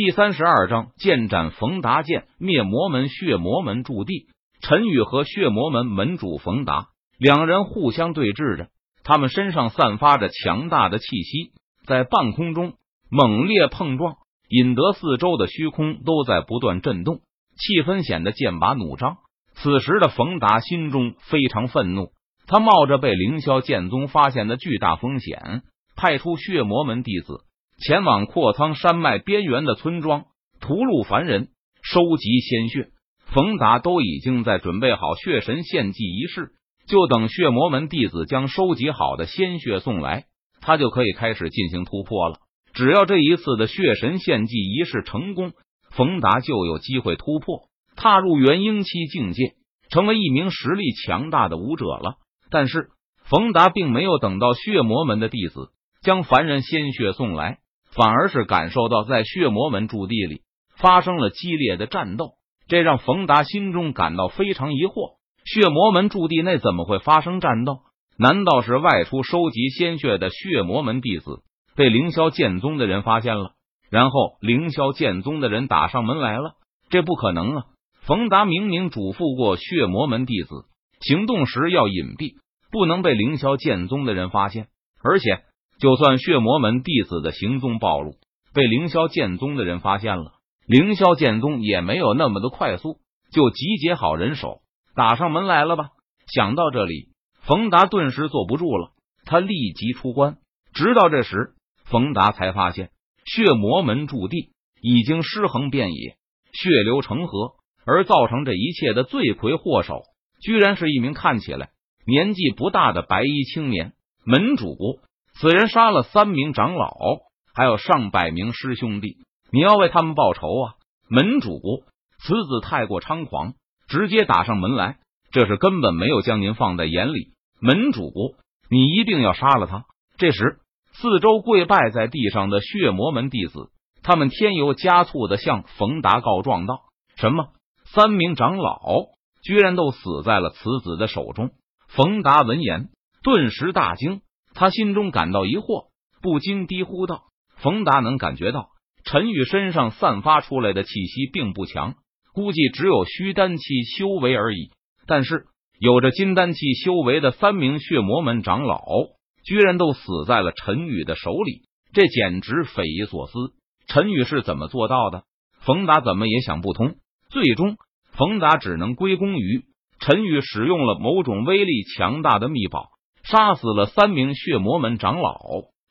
第三十二章剑斩冯达剑灭魔门血魔门驻地。陈宇和血魔门门主冯达两人互相对峙着，他们身上散发着强大的气息，在半空中猛烈碰撞，引得四周的虚空都在不断震动，气氛显得剑拔弩张。此时的冯达心中非常愤怒，他冒着被凌霄剑宗发现的巨大风险，派出血魔门弟子。前往阔苍山脉边缘的村庄，屠戮凡人，收集鲜血。冯达都已经在准备好血神献祭仪式，就等血魔门弟子将收集好的鲜血送来，他就可以开始进行突破了。只要这一次的血神献祭仪式成功，冯达就有机会突破，踏入元婴期境界，成为一名实力强大的武者了。但是，冯达并没有等到血魔门的弟子将凡人鲜血送来。反而是感受到在血魔门驻地里发生了激烈的战斗，这让冯达心中感到非常疑惑：血魔门驻地内怎么会发生战斗？难道是外出收集鲜血的血魔门弟子被凌霄剑宗的人发现了，然后凌霄剑宗的人打上门来了？这不可能啊！冯达明明嘱咐过血魔门弟子，行动时要隐蔽，不能被凌霄剑宗的人发现，而且。就算血魔门弟子的行踪暴露，被凌霄剑宗的人发现了，凌霄剑宗也没有那么的快速，就集结好人手打上门来了吧？想到这里，冯达顿时坐不住了，他立即出关。直到这时，冯达才发现血魔门驻地已经尸横遍野，血流成河，而造成这一切的罪魁祸首，居然是一名看起来年纪不大的白衣青年门主。此人杀了三名长老，还有上百名师兄弟，你要为他们报仇啊！门主，此子太过猖狂，直接打上门来，这是根本没有将您放在眼里。门主，你一定要杀了他！这时，四周跪拜在地上的血魔门弟子，他们添油加醋的向冯达告状道：“什么？三名长老居然都死在了此子的手中？”冯达闻言顿时大惊。他心中感到疑惑，不禁低呼道：“冯达能感觉到陈宇身上散发出来的气息并不强，估计只有虚丹期修为而已。但是有着金丹期修为的三名血魔门长老，居然都死在了陈宇的手里，这简直匪夷所思。陈宇是怎么做到的？冯达怎么也想不通。最终，冯达只能归功于陈宇使用了某种威力强大的秘宝。”杀死了三名血魔门长老，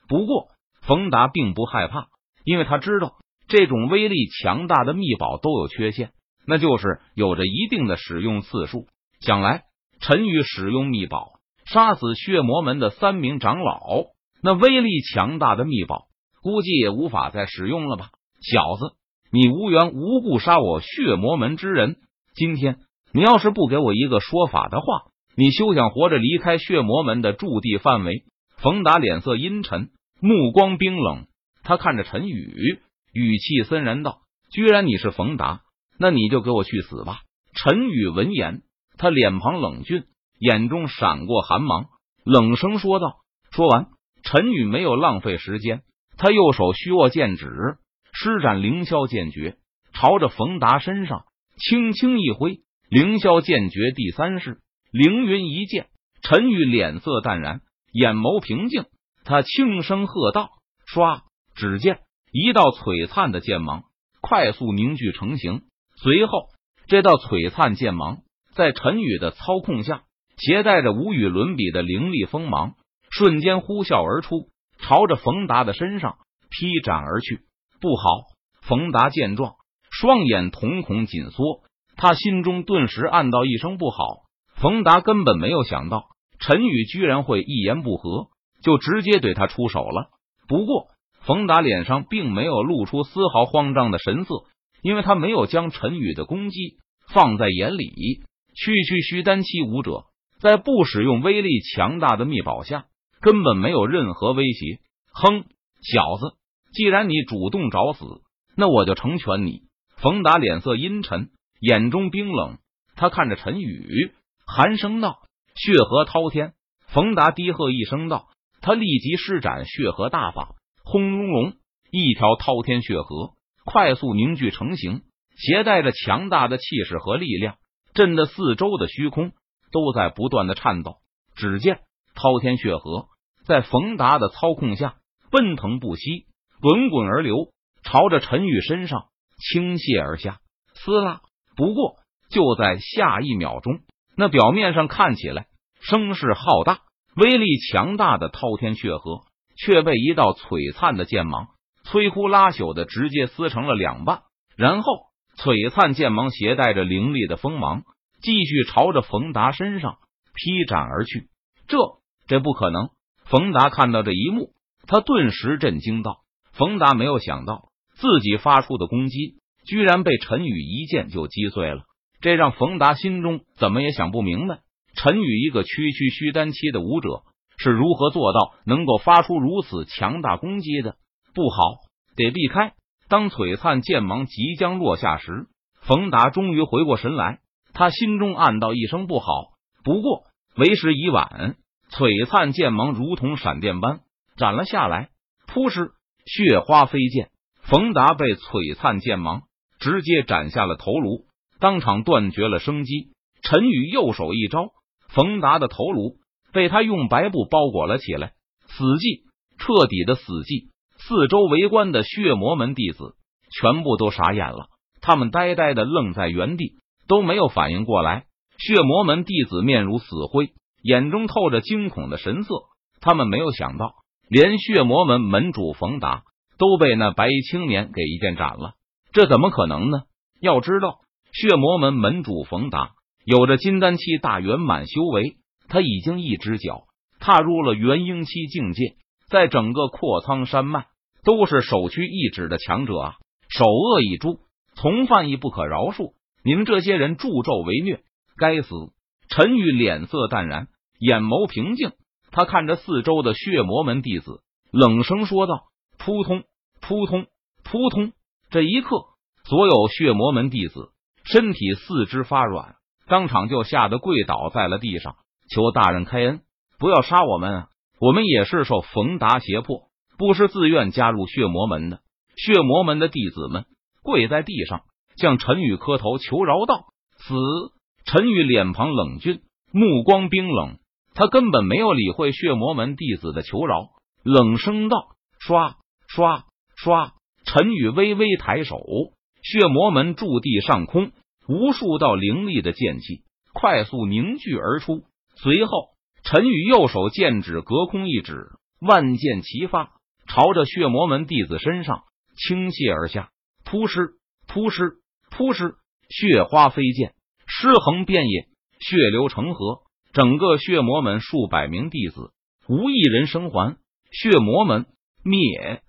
不过冯达并不害怕，因为他知道这种威力强大的秘宝都有缺陷，那就是有着一定的使用次数。想来陈宇使用秘宝杀死血魔门的三名长老，那威力强大的秘宝估计也无法再使用了吧？小子，你无缘无故杀我血魔门之人，今天你要是不给我一个说法的话。你休想活着离开血魔门的驻地范围！冯达脸色阴沉，目光冰冷。他看着陈宇，语气森然道：“居然你是冯达，那你就给我去死吧！”陈宇闻言，他脸庞冷峻，眼中闪过寒芒，冷声说道。说完，陈宇没有浪费时间，他右手虚握剑指，施展凌霄剑诀，朝着冯达身上轻轻一挥。凌霄剑诀第三式。凌云一剑，陈宇脸色淡然，眼眸平静。他轻声喝道：“唰！”只见一道璀璨的剑芒快速凝聚成型。随后，这道璀璨剑芒在陈宇的操控下，携带着无与伦比的凌厉锋芒，瞬间呼啸而出，朝着冯达的身上劈斩而去。不好！冯达见状，双眼瞳孔紧缩，他心中顿时暗道一声不好。冯达根本没有想到陈宇居然会一言不合就直接对他出手了。不过，冯达脸上并没有露出丝毫慌张的神色，因为他没有将陈宇的攻击放在眼里。区区虚丹期武者，在不使用威力强大的秘宝下，根本没有任何威胁。哼，小子，既然你主动找死，那我就成全你。冯达脸色阴沉，眼中冰冷，他看着陈宇。寒声道：“血河滔天！”冯达低喝一声道：“他立即施展血河大法，轰隆隆，一条滔天血河快速凝聚成型，携带着强大的气势和力量，震得四周的虚空都在不断的颤抖。只见滔天血河在冯达的操控下奔腾不息，滚滚而流，朝着陈宇身上倾泻而下。撕拉！不过就在下一秒钟，那表面上看起来声势浩大、威力强大的滔天血河，却被一道璀璨的剑芒摧枯拉朽的直接撕成了两半。然后，璀璨剑芒携带着凌厉的锋芒，继续朝着冯达身上劈斩而去。这这不可能！冯达看到这一幕，他顿时震惊道：“冯达没有想到自己发出的攻击。”居然被陈宇一剑就击碎了，这让冯达心中怎么也想不明白。陈宇一个区区虚丹期的武者，是如何做到能够发出如此强大攻击的？不好，得避开！当璀璨剑芒即将落下时，冯达终于回过神来，他心中暗道一声不好。不过为时已晚，璀璨剑芒如同闪电般斩了下来，扑哧，血花飞溅，冯达被璀璨剑芒。直接斩下了头颅，当场断绝了生机。陈宇右手一招，冯达的头颅被他用白布包裹了起来，死寂，彻底的死寂。四周围观的血魔门弟子全部都傻眼了，他们呆呆的愣在原地，都没有反应过来。血魔门弟子面如死灰，眼中透着惊恐的神色。他们没有想到，连血魔门门主冯达都被那白衣青年给一剑斩了。这怎么可能呢？要知道，血魔门门主冯达有着金丹期大圆满修为，他已经一只脚踏入了元婴期境界，在整个阔苍山脉都是首屈一指的强者啊！首恶一诛，从犯亦不可饶恕。你们这些人助纣为虐，该死！陈宇脸色淡然，眼眸平静，他看着四周的血魔门弟子，冷声说道：“扑通，扑通，扑通。”这一刻，所有血魔门弟子身体四肢发软，当场就吓得跪倒在了地上，求大人开恩，不要杀我们啊！我们也是受冯达胁迫，不是自愿加入血魔门的。血魔门的弟子们跪在地上，向陈宇磕头求饶道：“死！”陈宇脸庞冷峻，目光冰冷，他根本没有理会血魔门弟子的求饶，冷声道：“刷刷刷。”陈宇微微抬手，血魔门驻地上空，无数道凌厉的剑气快速凝聚而出。随后，陈宇右手剑指隔空一指，万剑齐发，朝着血魔门弟子身上倾泻而下。扑哧，扑哧，扑哧，血花飞溅，尸横遍野，血流成河。整个血魔门数百名弟子无一人生还，血魔门灭。